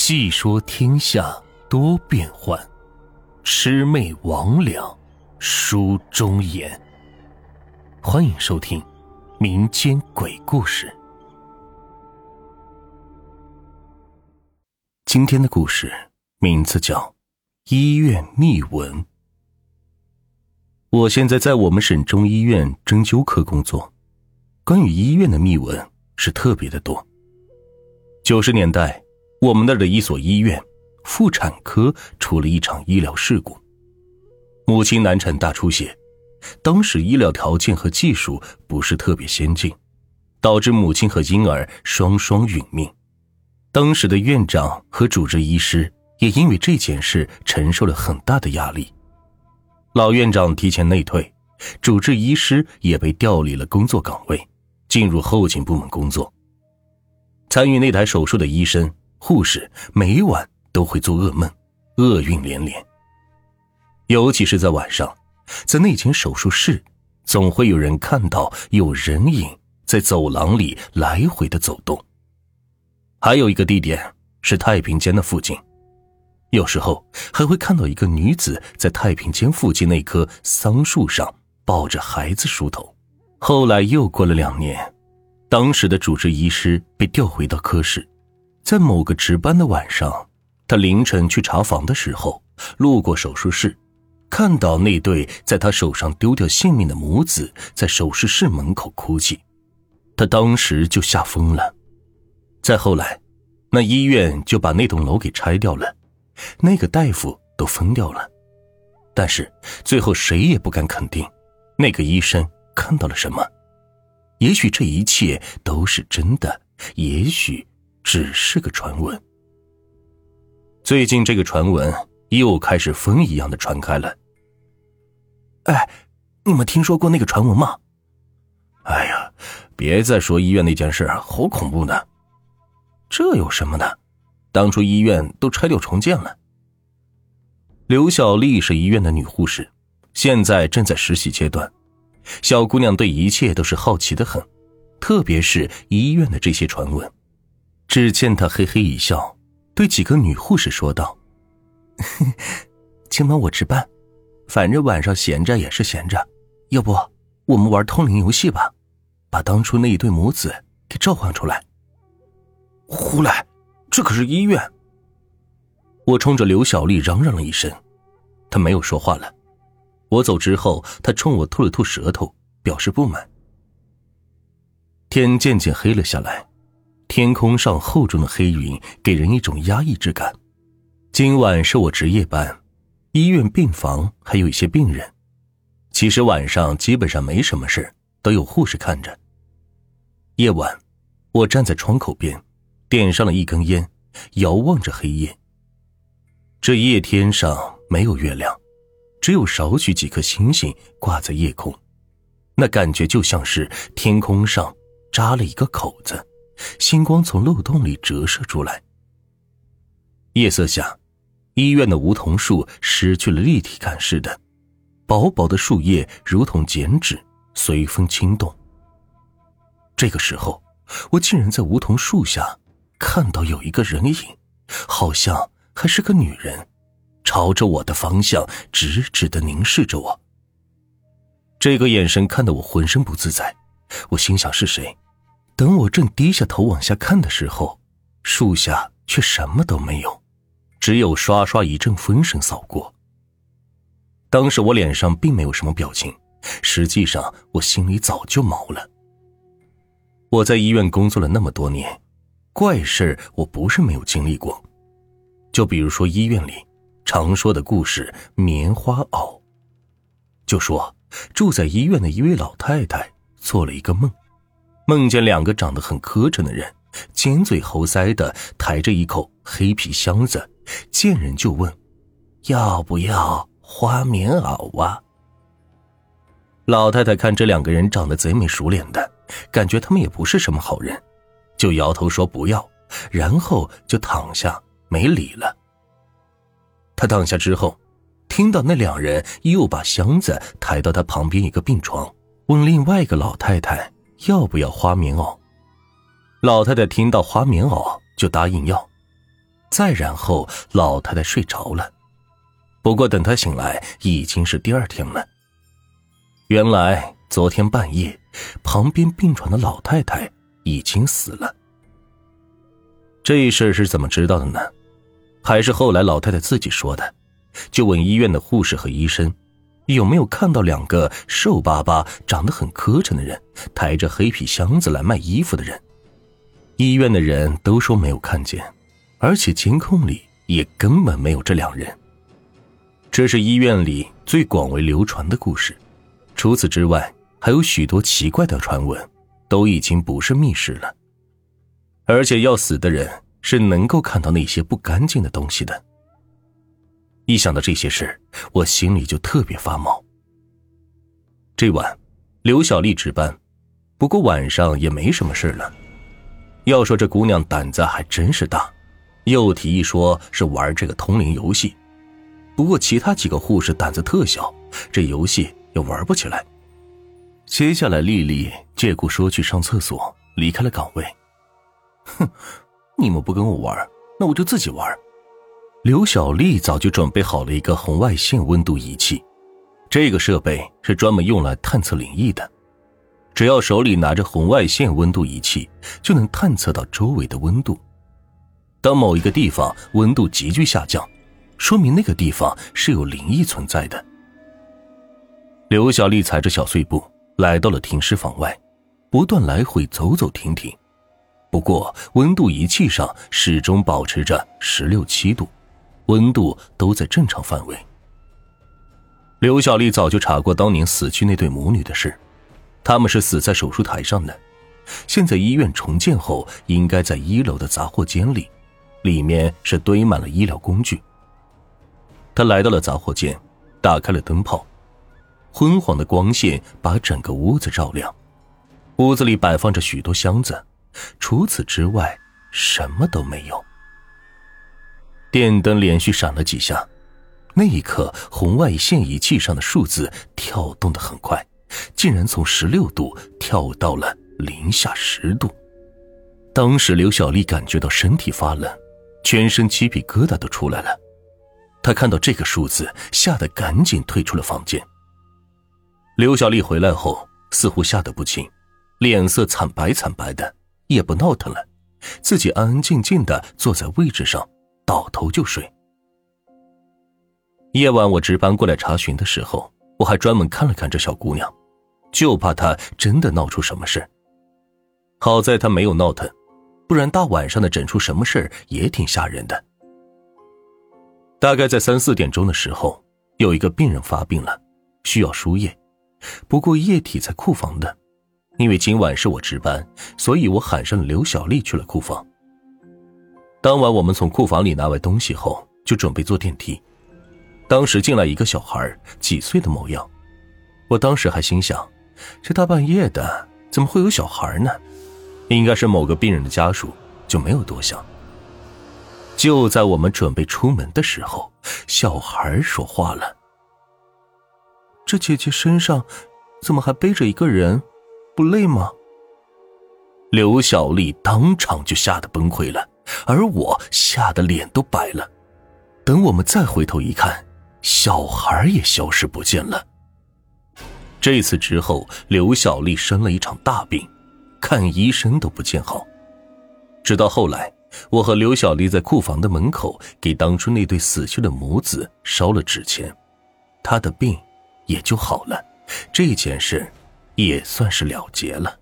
细说天下多变幻，魑魅魍魉书中言。欢迎收听民间鬼故事。今天的故事名字叫《医院秘闻》。我现在在我们省中医院针灸科工作，关于医院的秘闻是特别的多。九十年代。我们那儿的一所医院妇产科出了一场医疗事故，母亲难产大出血，当时医疗条件和技术不是特别先进，导致母亲和婴儿双双殒命。当时的院长和主治医师也因为这件事承受了很大的压力，老院长提前内退，主治医师也被调离了工作岗位，进入后勤部门工作。参与那台手术的医生。护士每晚都会做噩梦，厄运连连。尤其是在晚上，在那间手术室，总会有人看到有人影在走廊里来回的走动。还有一个地点是太平间的附近，有时候还会看到一个女子在太平间附近那棵桑树上抱着孩子梳头。后来又过了两年，当时的主治医师被调回到科室。在某个值班的晚上，他凌晨去查房的时候，路过手术室，看到那对在他手上丢掉性命的母子在手术室门口哭泣，他当时就吓疯了。再后来，那医院就把那栋楼给拆掉了，那个大夫都疯掉了，但是最后谁也不敢肯定，那个医生看到了什么。也许这一切都是真的，也许。只是个传闻。最近这个传闻又开始风一样的传开了。哎，你们听说过那个传闻吗？哎呀，别再说医院那件事，好恐怖呢。这有什么的？当初医院都拆掉重建了。刘小丽是医院的女护士，现在正在实习阶段。小姑娘对一切都是好奇的很，特别是医院的这些传闻。只见他嘿嘿一笑，对几个女护士说道：“今晚我值班，反正晚上闲着也是闲着，要不我们玩通灵游戏吧，把当初那一对母子给召唤出来。”胡来，这可是医院！我冲着刘小丽嚷嚷了一声，她没有说话了。我走之后，她冲我吐了吐舌头，表示不满。天渐渐黑了下来。天空上厚重的黑云给人一种压抑之感。今晚是我值夜班，医院病房还有一些病人。其实晚上基本上没什么事都有护士看着。夜晚，我站在窗口边，点上了一根烟，遥望着黑夜。这夜天上没有月亮，只有少许几颗星星挂在夜空，那感觉就像是天空上扎了一个口子。星光从漏洞里折射出来。夜色下，医院的梧桐树失去了立体感似的，薄薄的树叶如同剪纸，随风轻动。这个时候，我竟然在梧桐树下。看到有一个人影，好像还是个女人，朝着我的方向直直的凝视着我。这个眼神看得我浑身不自在，我心想是谁？等我正低下头往下看的时候，树下却什么都没有，只有刷刷一阵风声扫过。当时我脸上并没有什么表情，实际上我心里早就毛了。我在医院工作了那么多年，怪事我不是没有经历过，就比如说医院里常说的故事——棉花袄。就说住在医院的一位老太太做了一个梦。梦见两个长得很磕碜的人，尖嘴猴腮的抬着一口黑皮箱子，见人就问：“要不要花棉袄啊？”老太太看这两个人长得贼眉鼠脸的，感觉他们也不是什么好人，就摇头说不要，然后就躺下没理了。他躺下之后，听到那两人又把箱子抬到他旁边一个病床，问另外一个老太太。要不要花棉袄？老太太听到花棉袄就答应要。再然后，老太太睡着了。不过等她醒来，已经是第二天了。原来昨天半夜，旁边病床的老太太已经死了。这事是怎么知道的呢？还是后来老太太自己说的？就问医院的护士和医生，有没有看到两个瘦巴巴、长得很磕碜的人，抬着黑皮箱子来卖衣服的人？医院的人都说没有看见，而且监控里也根本没有这两人。这是医院里最广为流传的故事。除此之外，还有许多奇怪的传闻，都已经不是密室了。而且要死的人是能够看到那些不干净的东西的。一想到这些事，我心里就特别发毛。这晚，刘小丽值班，不过晚上也没什么事了。要说这姑娘胆子还真是大，又提议说是玩这个通灵游戏。不过其他几个护士胆子特小，这游戏也玩不起来。接下来，丽丽借故说去上厕所，离开了岗位。哼，你们不跟我玩，那我就自己玩。刘小丽早就准备好了一个红外线温度仪器，这个设备是专门用来探测灵异的。只要手里拿着红外线温度仪器，就能探测到周围的温度。当某一个地方温度急剧下降，说明那个地方是有灵异存在的。刘小丽踩着小碎步来到了停尸房外，不断来回走走停停。不过温度仪器上始终保持着十六七度。温度都在正常范围。刘小丽早就查过当年死去那对母女的事，他们是死在手术台上的。现在医院重建后，应该在一楼的杂货间里，里面是堆满了医疗工具。他来到了杂货间，打开了灯泡，昏黄的光线把整个屋子照亮。屋子里摆放着许多箱子，除此之外什么都没有。电灯连续闪了几下，那一刻，红外线仪器上的数字跳动的很快，竟然从十六度跳到了零下十度。当时刘小丽感觉到身体发冷，全身鸡皮疙瘩都出来了。她看到这个数字，吓得赶紧退出了房间。刘小丽回来后，似乎吓得不轻，脸色惨白惨白的，也不闹腾了，自己安安静静的坐在位置上。倒头就睡。夜晚我值班过来查询的时候，我还专门看了看这小姑娘，就怕她真的闹出什么事。好在她没有闹腾，不然大晚上的整出什么事也挺吓人的。大概在三四点钟的时候，有一个病人发病了，需要输液，不过液体在库房的。因为今晚是我值班，所以我喊上了刘小丽去了库房。当晚我们从库房里拿完东西后，就准备坐电梯。当时进来一个小孩，几岁的模样。我当时还心想，这大半夜的怎么会有小孩呢？应该是某个病人的家属，就没有多想。就在我们准备出门的时候，小孩说话了：“这姐姐身上怎么还背着一个人？不累吗？”刘小丽当场就吓得崩溃了。而我吓得脸都白了。等我们再回头一看，小孩也消失不见了。这次之后，刘小丽生了一场大病，看医生都不见好。直到后来，我和刘小丽在库房的门口给当初那对死去的母子烧了纸钱，她的病也就好了。这件事也算是了结了。